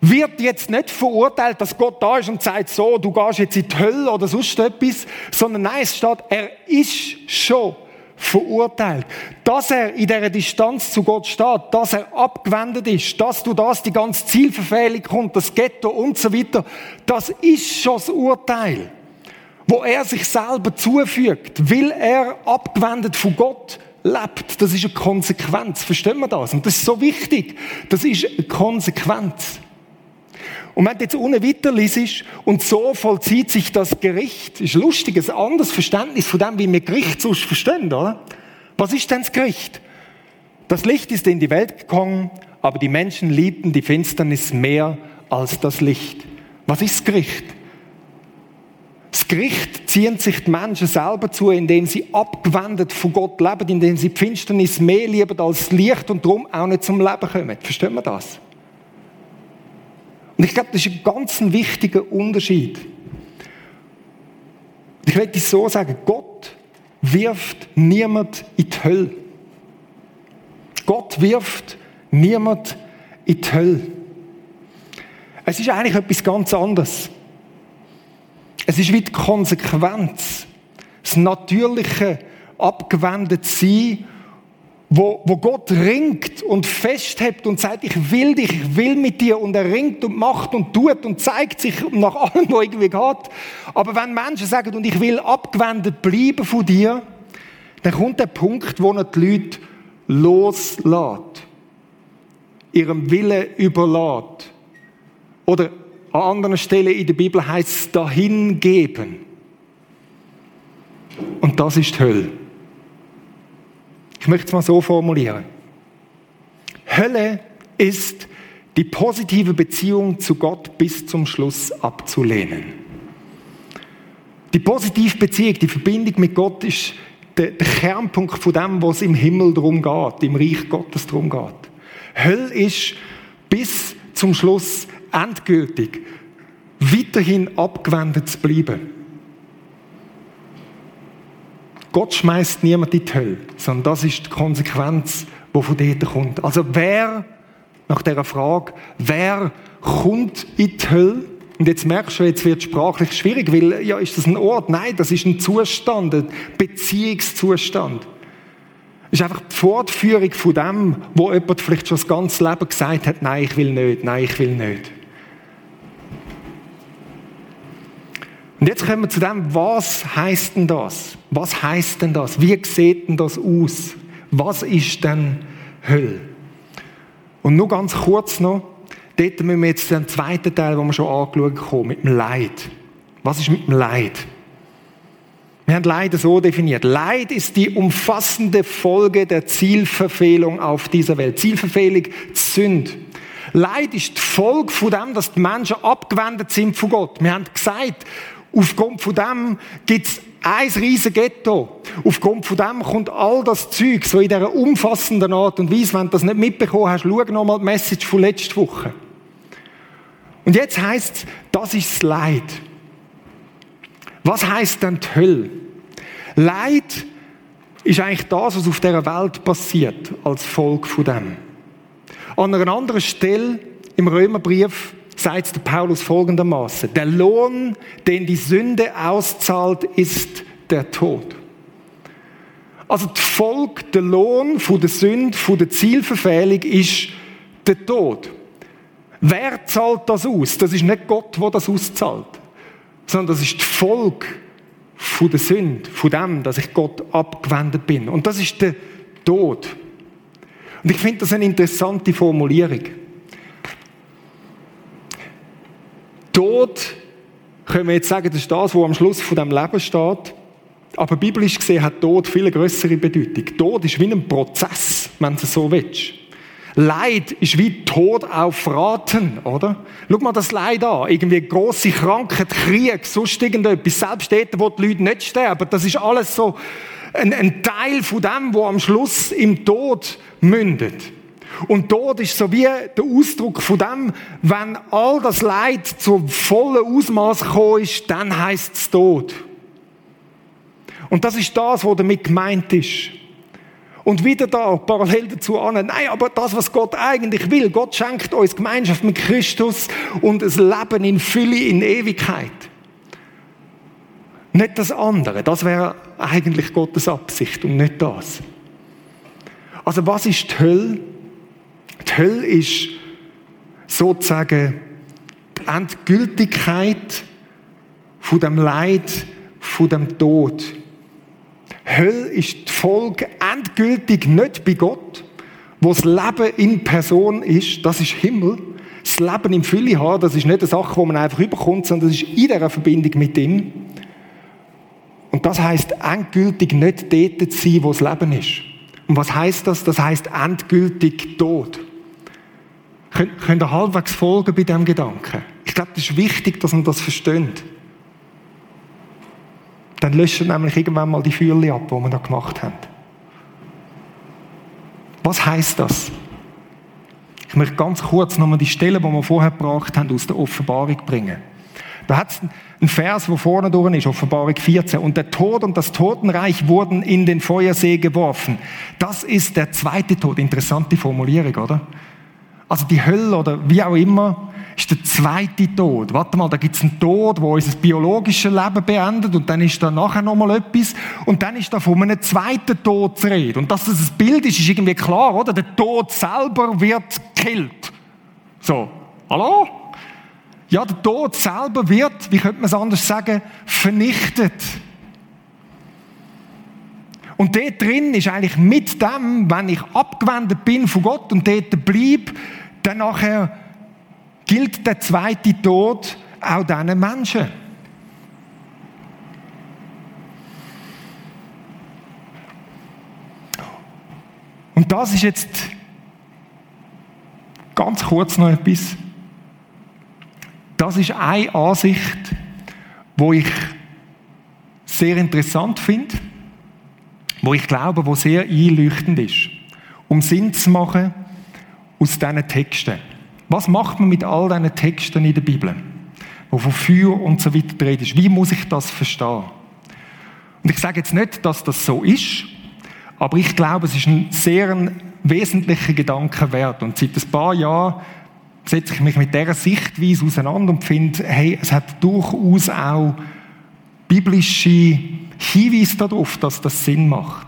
wird jetzt nicht verurteilt, dass Gott da ist und sagt, so, du gehst jetzt in die Hölle oder sonst etwas, sondern nein, es steht, er ist schon verurteilt. Dass er in der Distanz zu Gott steht, dass er abgewendet ist, dass du das die ganze Zielverfehlung kommt, das Ghetto und so weiter, das ist schon das Urteil wo er sich selber zufügt, weil er abgewendet von Gott lebt. Das ist eine Konsequenz. Verstehen wir das? Und das ist so wichtig. Das ist eine Konsequenz. Und wenn du jetzt unten weiter liest, und so vollzieht sich das Gericht, ist lustig, ein anderes Verständnis von dem, wie wir Gericht sonst verstehen, oder? Was ist denn das Gericht? Das Licht ist in die Welt gekommen, aber die Menschen liebten die Finsternis mehr als das Licht. Was ist das Gericht? Das Gericht ziehen sich die Menschen selber zu, indem sie abgewendet von Gott leben, indem sie die Finsternis mehr lieben als Licht und darum auch nicht zum Leben kommen. Verstehen wir das? Und ich glaube, das ist ein ganz wichtiger Unterschied. Ich möchte es so sagen, Gott wirft niemand in die Hölle. Gott wirft niemand in die Hölle. Es ist eigentlich etwas ganz anderes. Es ist wie die Konsequenz. Das natürliche, abgewendet Sein, wo, wo Gott ringt und festhebt und sagt, ich will dich, ich will mit dir und er ringt und macht und tut und zeigt sich nach allem, was irgendwie geht. Aber wenn Menschen sagen, und ich will abgewendet bleiben von dir, dann kommt der Punkt, wo er die Leute loslässt. Ihrem Willen überlässt. Oder an anderen Stellen in der Bibel heißt es dahingeben. Und das ist die Hölle. Ich möchte es mal so formulieren. Hölle ist die positive Beziehung zu Gott bis zum Schluss abzulehnen. Die positive Beziehung, die Verbindung mit Gott ist der, Kernpunkt von dem, was im Himmel darum geht, im Reich Gottes darum geht. Hölle ist bis zum Schluss endgültig weiterhin abgewendet zu bleiben. Gott schmeißt niemand in die Hölle, sondern das ist die Konsequenz, die von dort kommt. Also wer, nach dieser Frage, wer kommt in die Hölle? Und jetzt merkst du, jetzt wird sprachlich schwierig, weil, ja, ist das ein Ort? Nein, das ist ein Zustand, ein Beziehungszustand. Das ist einfach die Fortführung von dem, wo jemand vielleicht schon das ganze Leben gesagt hat, nein, ich will nicht, nein, ich will nicht. Und jetzt kommen wir zu dem, was heißt denn das? Was heißt denn das? Wie sieht denn das aus? Was ist denn Hölle? Und nur ganz kurz noch, dort müssen wir jetzt den zweiten Teil, den wir schon angeschaut haben, mit dem Leid. Was ist mit dem Leid? Wir haben Leid so definiert. Leid ist die umfassende Folge der Zielverfehlung auf dieser Welt. Zielverfehlung, Sünd. Leid ist die Folge von dem, dass die Menschen abgewendet sind von Gott. Wir haben gesagt, Aufgrund von dem gibt's ein riesen Ghetto. Aufgrund von dem kommt all das Zeug so in dieser umfassenden Art und Weise. Wenn du das nicht mitbekommen hast, schau nochmal die Message von letzter Woche. Und jetzt heißt das ist das Leid. Was heißt denn die Hölle? Leid ist eigentlich das, was auf dieser Welt passiert, als Folge von dem. An einer anderen Stelle im Römerbrief sagt der Paulus folgendermaßen, der Lohn, den die Sünde auszahlt, ist der Tod. Also die Folge, der Lohn von der Sünde, von der Zielverfehlung ist der Tod. Wer zahlt das aus? Das ist nicht Gott, der das auszahlt, sondern das ist die Folge von der Sünde, von dem, dass ich Gott abgewendet bin. Und das ist der Tod. Und ich finde das eine interessante Formulierung. Tod, können wir jetzt sagen, das ist das, was am Schluss von dem Leben steht. Aber biblisch gesehen hat Tod viel größere Bedeutung. Tod ist wie ein Prozess, wenn du es so willst. Leid ist wie Tod auf Raten, oder? Schau mal das Leid an. Irgendwie grosse Krankheit, Krieg, sonst irgendetwas. Selbst dort, wo die Leute nicht sterben. Das ist alles so ein, ein Teil von dem, wo am Schluss im Tod mündet. Und Tod ist so wie der Ausdruck von dem, wenn all das Leid zu vollen Ausmaß gekommen ist, dann heißt es Tod. Und das ist das, was damit gemeint ist. Und wieder da, parallel dazu an, nein, aber das, was Gott eigentlich will, Gott schenkt uns Gemeinschaft mit Christus und ein Leben in Fülle, in Ewigkeit. Nicht das andere, das wäre eigentlich Gottes Absicht und nicht das. Also was ist die Hölle? Die Hölle ist sozusagen die Endgültigkeit von dem Leid, von dem Tod. Hölle ist die Folge endgültig nicht bei Gott, wo das Leben in Person ist, das ist Himmel. Das Leben im Fülle haben, das ist nicht eine Sache, wo man einfach überkommt, sondern das ist in dieser Verbindung mit ihm. Und das heißt endgültig nicht dort zu sein, wo das Leben ist. Und was heißt das? Das heißt endgültig Tod. Könnt, ihr halbwegs folgen bei diesem Gedanken? Ich glaube, das ist wichtig, dass man das versteht. Dann löschen nämlich irgendwann mal die Fühle ab, die wir da gemacht haben. Was heißt das? Ich möchte ganz kurz nochmal die Stelle, die wir vorher gebracht haben, aus der Offenbarung bringen. Da hat es einen Vers, wo vorne drin ist, Offenbarung 14. Und der Tod und das Totenreich wurden in den Feuersee geworfen. Das ist der zweite Tod. Interessante Formulierung, oder? Also die Hölle oder wie auch immer, ist der zweite Tod. Warte mal, da gibt es einen Tod, wo unser biologisches Leben beendet und dann ist da nachher nochmal etwas und dann ist da von einem zweiten Tod zu reden. Und dass das ein Bild ist, ist irgendwie klar, oder? Der Tod selber wird gekillt. So, hallo? Ja, der Tod selber wird, wie könnte man es anders sagen, vernichtet. Und dort drin ist eigentlich mit dem, wenn ich abgewendet bin von Gott und dort bleibe, dann nachher gilt der zweite Tod auch diesen Menschen. Und das ist jetzt ganz kurz noch etwas. Das ist eine Ansicht, wo ich sehr interessant finde, wo ich glaube, wo sehr einleuchtend ist, um Sinn zu machen aus diesen Texten. Was macht man mit all diesen Texten in der Bibel, wo von Feuer und so weiter redet ist? Wie muss ich das verstehen? Und ich sage jetzt nicht, dass das so ist, aber ich glaube, es ist ein sehr wesentlicher Gedanke wert. Und seit ein paar Jahren setze ich mich mit dieser Sichtweise auseinander und finde, hey, es hat durchaus auch biblische Hinweise darauf, dass das Sinn macht.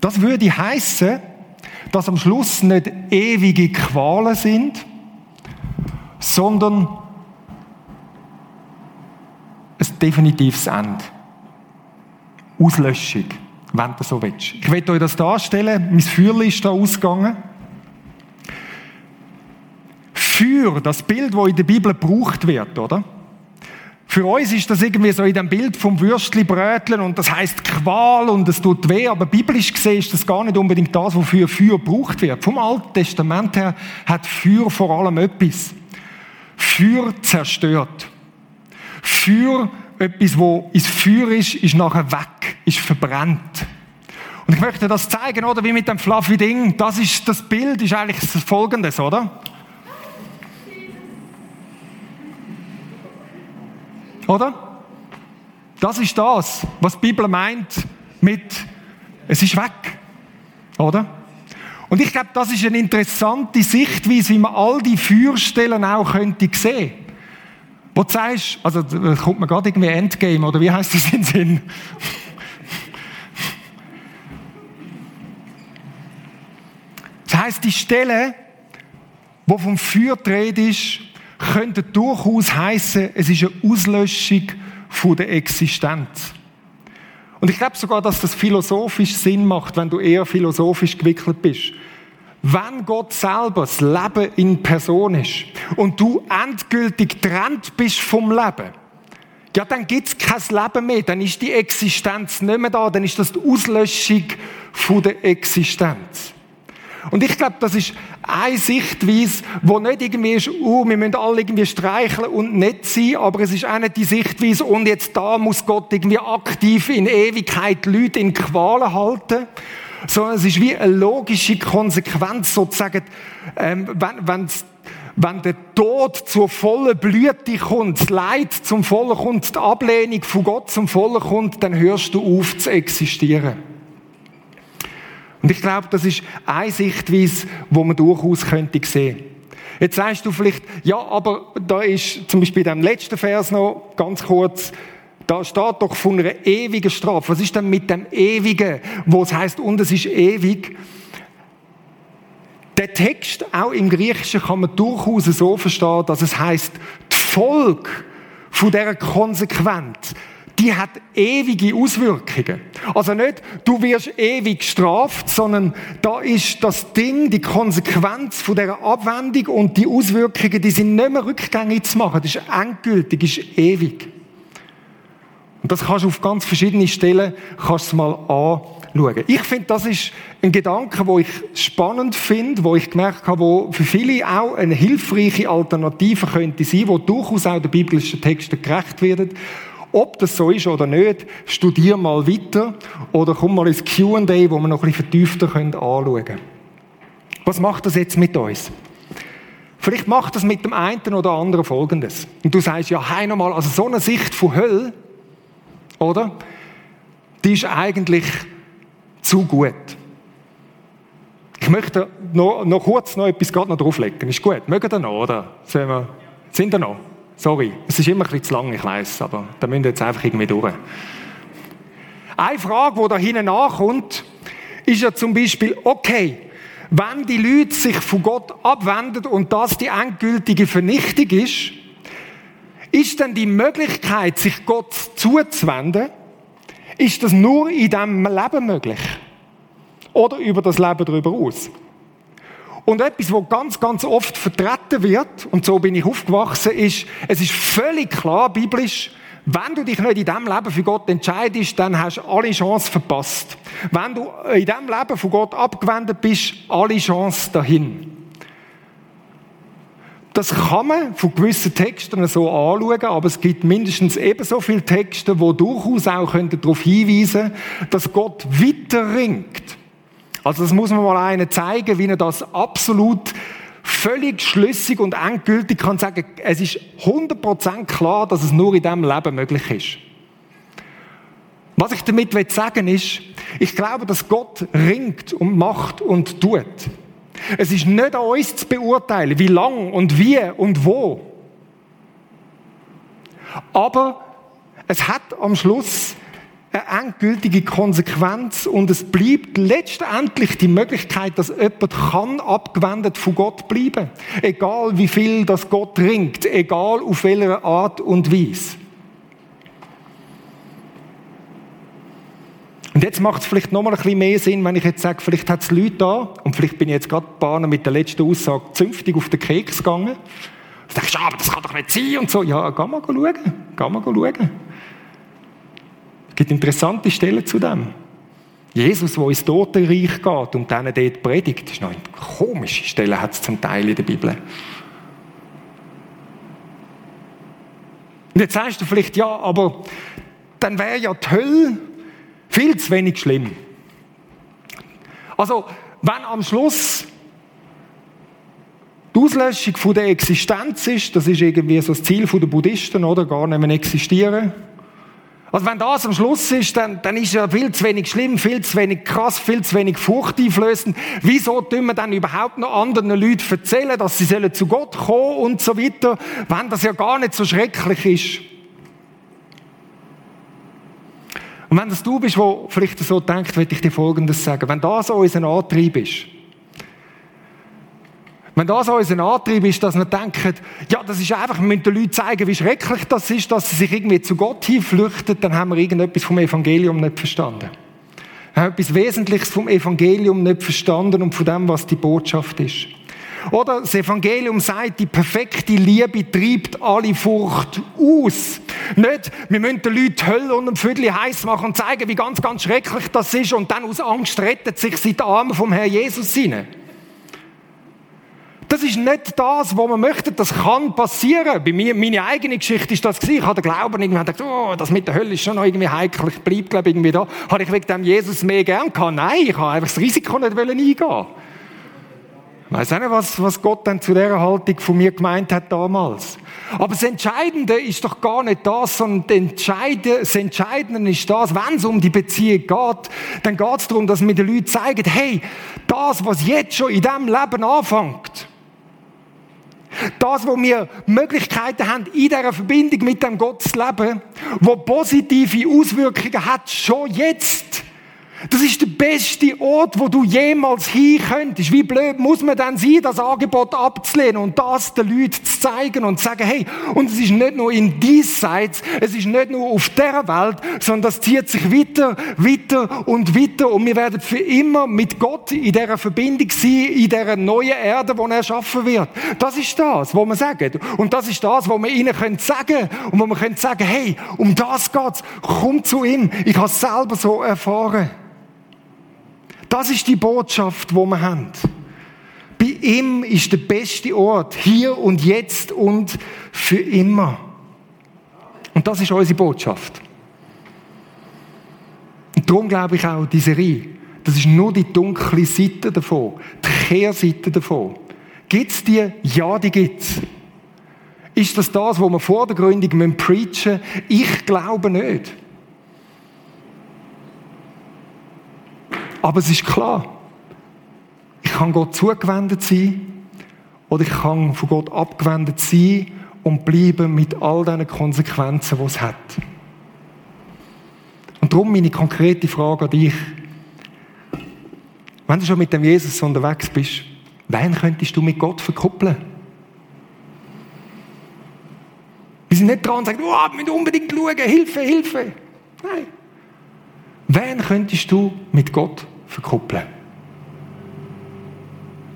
Das würde heißen, dass am Schluss nicht ewige Qualen sind, sondern ein definitives Ende. Auslöschung, wenn du so willst. Ich werde euch das darstellen. Mein Feuerli ist da ausgegangen. Für das Bild, das in der Bibel gebraucht wird, oder? Für uns ist das irgendwie so in dem Bild vom Würstli Bröteln und das heißt Qual und es tut weh, aber biblisch gesehen ist das gar nicht unbedingt das, wofür Feuer gebraucht wird. Vom Alten Testament her hat Feuer vor allem etwas. Feuer zerstört. Feuer, etwas, wo ins Feuer ist, ist nachher weg, ist verbrannt. Und ich möchte das zeigen, oder, wie mit dem fluffy Ding. Das ist, das Bild ist eigentlich das Folgendes, oder? Oder? Das ist das, was die Bibel meint mit, es ist weg. Oder? Und ich glaube, das ist eine interessante Sichtweise, wie man all die Feuerstellen auch könnte sehen. Wo du sagst, also da kommt man gerade irgendwie Endgame, oder wie heißt das in Sinn? Das heißt, die Stelle, wo vom Feuer dreht ist, könnte durchaus heißen, es ist eine Auslöschung von der Existenz. Und ich glaube sogar, dass das philosophisch Sinn macht, wenn du eher philosophisch gewickelt bist. Wenn Gott selber das Leben in Person ist und du endgültig getrennt bist vom Leben, ja, dann gibt es kein Leben mehr, dann ist die Existenz nicht mehr da, dann ist das die Auslöschung von der Existenz. Und ich glaube, das ist eine Sichtweise, wo nicht irgendwie ist, uh, wir müssen alle irgendwie streicheln und nett sein, aber es ist auch nicht die Sichtweise, und jetzt da muss Gott irgendwie aktiv in Ewigkeit Leute in Qualen halten, sondern es ist wie eine logische Konsequenz, sozusagen, ähm, wenn, wenn's wenn der Tod zur vollen Blüte kommt, das Leid zum vollen kommt, die Ablehnung von Gott zum vollen kommt, dann hörst du auf zu existieren. Und ich glaube, das ist eine Sichtweise, wo man durchaus könnte sehen. Jetzt sagst du vielleicht, ja, aber da ist zum Beispiel in dem letzten Vers noch ganz kurz, da steht doch von einer ewigen Strafe. Was ist denn mit dem Ewigen, wo es heißt und es ist ewig? Der Text, auch im Griechischen, kann man durchaus so verstehen, dass es heißt, die Folge von dieser Konsequenz, die hat ewige Auswirkungen. Also nicht, du wirst ewig gestraft, sondern da ist das Ding, die Konsequenz von dieser Abwendung und die Auswirkungen, die sind nicht mehr rückgängig zu machen. Das ist endgültig, das ist ewig. Und das kannst du auf ganz verschiedene Stellen kannst mal anschauen. Ich finde, das ist ein Gedanke, wo ich spannend finde, wo ich gemerkt habe, wo für viele auch eine hilfreiche Alternative könnte sein, wo durchaus auch den biblischen Texten gerecht wird ob das so ist oder nicht, studier mal weiter oder komm mal ins Q&A, wo wir noch ein bisschen vertiefter anschauen können. Was macht das jetzt mit uns? Vielleicht macht das mit dem einen oder anderen Folgendes. Und du sagst, ja, hey nochmal, also so eine Sicht von Hölle, oder? Die ist eigentlich zu gut. Ich möchte noch, noch kurz noch etwas gerade noch drauflegen. Ist gut? Mögen ihr noch, oder? Sind wir, sind wir noch? Sorry, es ist immer ein bisschen zu lang, ich weiß, aber da müssen wir jetzt einfach irgendwie durch. Eine Frage, die da hinten nachkommt, ist ja zum Beispiel, okay, wenn die Leute sich von Gott abwenden und das die endgültige Vernichtung ist, ist dann die Möglichkeit, sich Gott zuzuwenden, ist das nur in diesem Leben möglich? Oder über das Leben darüber aus? Und etwas, was ganz, ganz oft vertreten wird, und so bin ich aufgewachsen, ist, es ist völlig klar, biblisch, wenn du dich nicht in diesem Leben für Gott entscheidest, dann hast du alle Chancen verpasst. Wenn du in diesem Leben von Gott abgewendet bist, alle Chancen dahin. Das kann man von gewissen Texten so anschauen, aber es gibt mindestens ebenso viele Texte, die durchaus auch darauf hinweisen können, dass Gott weiter ringt. Also das muss man mal einen zeigen, wie er das absolut völlig schlüssig und endgültig kann sagen, es ist 100% klar, dass es nur in diesem Leben möglich ist. Was ich damit sagen will, ist, ich glaube, dass Gott ringt und macht und tut. Es ist nicht an uns zu beurteilen, wie lang und wie und wo. Aber es hat am Schluss eine endgültige Konsequenz und es bleibt letztendlich die Möglichkeit, dass jemand kann abgewendet von Gott bleiben. Egal wie viel das Gott ringt, egal auf welche Art und Weise. Und jetzt macht es vielleicht noch mal ein bisschen mehr Sinn, wenn ich jetzt sage, vielleicht hat es Leute da, und vielleicht bin ich jetzt gerade Bahnen mit der letzten Aussage zünftig auf den Keks gegangen. Du denkst, aber das kann doch nicht sein und so. Ja, geh mal schauen. Geh mal schauen. Es gibt interessante Stellen zu dem. Jesus, der ins Totenreich geht und denen dort predigt, ist noch eine komische Stelle, hat es zum Teil in der Bibel. Und jetzt sagst du vielleicht, ja, aber dann wäre ja die Hölle viel zu wenig schlimm. Also, wenn am Schluss die Auslöschung von der Existenz ist, das ist irgendwie so das Ziel der Buddhisten, oder? Gar nicht mehr existieren. Also wenn das am Schluss ist, dann, dann ist ja viel zu wenig schlimm, viel zu wenig krass, viel zu wenig furchteinflößend. Wieso tun wir dann überhaupt noch anderen Leuten erzählen, dass sie sollen zu Gott kommen und so weiter, wenn das ja gar nicht so schrecklich ist? Und wenn das du bist, wo vielleicht so denkt, würde ich dir Folgendes sagen. Wenn das unser Antrieb ist, wenn das unser Antrieb ist, dass wir denken, ja, das ist einfach, wir müssen den Leuten zeigen, wie schrecklich das ist, dass sie sich irgendwie zu Gott hinflüchten, dann haben wir irgendetwas vom Evangelium nicht verstanden. Wir haben etwas Wesentliches vom Evangelium nicht verstanden und von dem, was die Botschaft ist. Oder das Evangelium sagt, die perfekte Liebe treibt alle Furcht aus. Nicht, wir müssen den Leuten die Hölle und ein Viertel heiß machen und zeigen, wie ganz, ganz schrecklich das ist und dann aus Angst rettet sich sie die Arme vom Herrn Jesus hinein. Das ist nicht das, was man möchte. Das kann passieren. Bei mir, meine eigene Geschichte ist das gewesen. Ich hatte den Glauben irgendwie gedacht, oh, das mit der Hölle ist schon noch irgendwie heikel. Ich bleibe, glaube irgendwie da. Habe ich wegen dem Jesus mehr gern gehabt? Nein, ich habe einfach das Risiko nicht eingehen ich weiß auch nicht, was, was Gott dann zu dieser Haltung von mir gemeint hat damals. Aber das Entscheidende ist doch gar nicht das, sondern das Entscheidende ist das, wenn es um die Beziehung geht, dann geht es darum, dass wir den Leuten zeigen, hey, das, was jetzt schon in diesem Leben anfängt, das, wo wir Möglichkeiten haben, in dieser Verbindung mit dem Gott zu leben, wo positive Auswirkungen hat, schon jetzt, das ist der beste Ort, wo du jemals hin könntest. Wie blöd muss man dann sein, das Angebot abzulehnen und das den Leuten zu zeigen und zu sagen, hey, und es ist nicht nur in diesseits, es ist nicht nur auf der Welt, sondern das zieht sich weiter, weiter und weiter und wir werden für immer mit Gott in dieser Verbindung sein, in dieser neuen Erde, die er schaffen wird. Das ist das, was wir sagen. Und das ist das, was wir ihnen sagen können und wo wir können sagen, hey, um das geht's, komm zu ihm. Ich habe es selber so erfahren. Das ist die Botschaft, wo wir haben. Bei ihm ist der beste Ort, hier und jetzt und für immer. Und das ist unsere Botschaft. Und darum glaube ich auch, diese Serie, das ist nur die dunkle Seite davon, die Kehrseite davon. Gibt es die? Ja, die gibt es. Ist das das, was wir vor der Gründung preachen müssen? Ich glaube nicht. Aber es ist klar, ich kann Gott zugewendet sein oder ich kann von Gott abgewendet sein und bleiben mit all diesen Konsequenzen, die es hat. Und darum meine konkrete Frage an dich. Wenn du schon mit dem Jesus unterwegs bist, wen könntest du mit Gott verkuppeln? Wir sind nicht dran und sagen, oh, wir müssen unbedingt schauen, Hilfe, Hilfe. Nein. Wen könntest du mit Gott verkuppeln?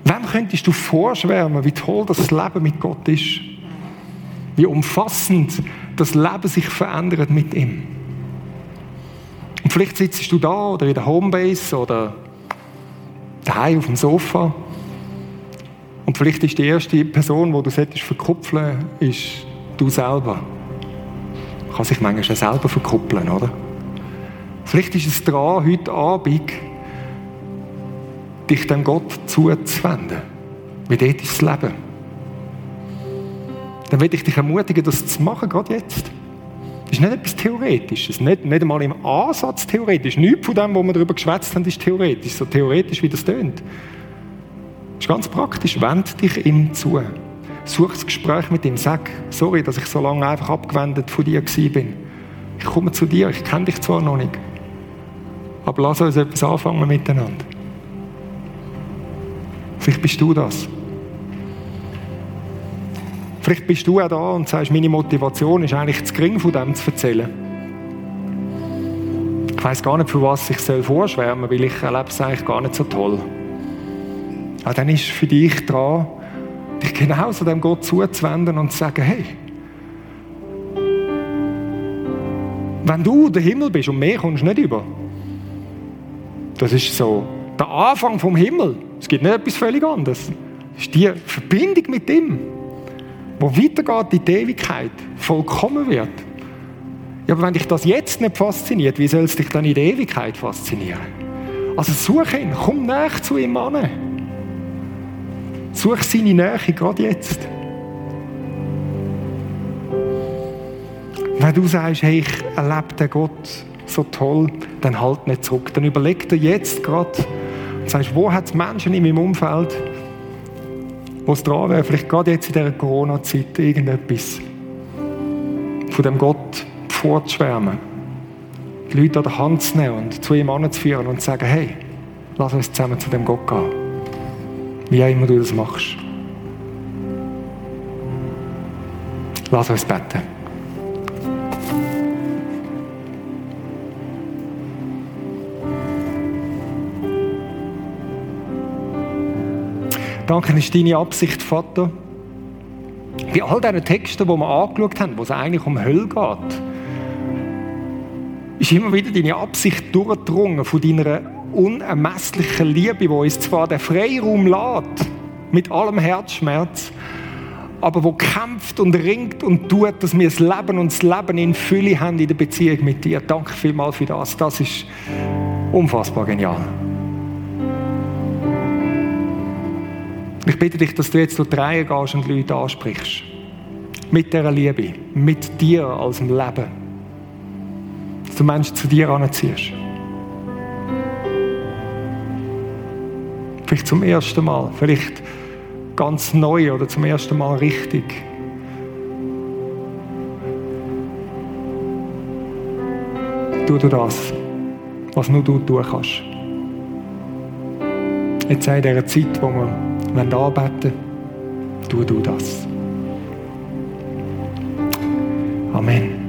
Wem könntest du vorschwärmen, wie toll das Leben mit Gott ist? Wie umfassend das Leben sich verändert mit ihm. Und vielleicht sitzt du da oder in der Homebase oder daheim auf dem Sofa. Und vielleicht ist die erste Person, die du verkupfeln ist du selber. Man kann sich manchmal selber verkuppeln, oder? Vielleicht ist es dran, heute Abend dich dem Gott zuzuwenden. Wie dort ist das Leben. Dann will ich dich ermutigen, das zu machen, gerade jetzt. Das ist nicht etwas Theoretisches, nicht, nicht einmal im Ansatz theoretisch. Nichts von dem, wo wir darüber geschwätzt haben, ist theoretisch, so theoretisch, wie das tönt. Das ist ganz praktisch. Wend dich ihm zu. Such das Gespräch mit ihm. Sag, sorry, dass ich so lange einfach abgewendet von dir bin. Ich komme zu dir, ich kenne dich zwar noch nicht, aber lass uns etwas anfangen miteinander. Vielleicht bist du das. Vielleicht bist du auch da und sagst, meine Motivation ist eigentlich zu gering, von dem zu erzählen. Ich weiß gar nicht, für was ich vorschwärmen soll, weil ich erlebe es eigentlich gar nicht so toll. Aber dann ist für dich dran, dich genauso dem Gott zuzuwenden und zu sagen, hey, wenn du der Himmel bist und mehr kommst du nicht über, das ist so der Anfang vom Himmel. Es gibt nicht etwas völlig anderes. Das ist die Verbindung mit ihm wo weitergeht in die Ewigkeit, vollkommen wird. Ja, aber wenn dich das jetzt nicht fasziniert, wie soll es dich dann in der Ewigkeit faszinieren? Also such ihn, komm näher zu ihm an. Such seine Nähe, gerade jetzt. Wenn du sagst, hey, ich erlebe den Gott so toll, dann halt nicht zurück. Dann überleg dir jetzt gerade sagst, wo hat es Menschen in meinem Umfeld, wo es dran wäre, vielleicht gerade jetzt in dieser Corona-Zeit irgendetwas von dem Gott vorzuschwärmen. Die Leute an der Hand zu nehmen und zu ihm anzuführen und zu sagen, hey, lass uns zusammen zu dem Gott gehen. Wie auch immer du das machst. Lass uns beten. Danke, ist deine Absicht, Vater. Bei all diesen Texten, die wir angeschaut haben, wo es eigentlich um Hölle geht, ist immer wieder deine Absicht durchgedrungen von deiner unermesslichen Liebe, die uns zwar den Freiraum lässt, mit allem Herzschmerz, aber wo kämpft und ringt und tut, dass wir das Leben und das Leben in Fülle haben in der Beziehung mit dir. Danke vielmals für das. Das ist unfassbar genial. Ich bitte dich, dass du jetzt durch die Reihe gehst und Leute ansprichst. Mit dieser Liebe, mit dir als im Leben. Dass du Menschen zu dir anziehst. Vielleicht zum ersten Mal, vielleicht ganz neu oder zum ersten Mal richtig. Tu du das, was nur du tun kannst. Jetzt in dieser Zeit, wo wir wenn anbeten, tu du das. Amen.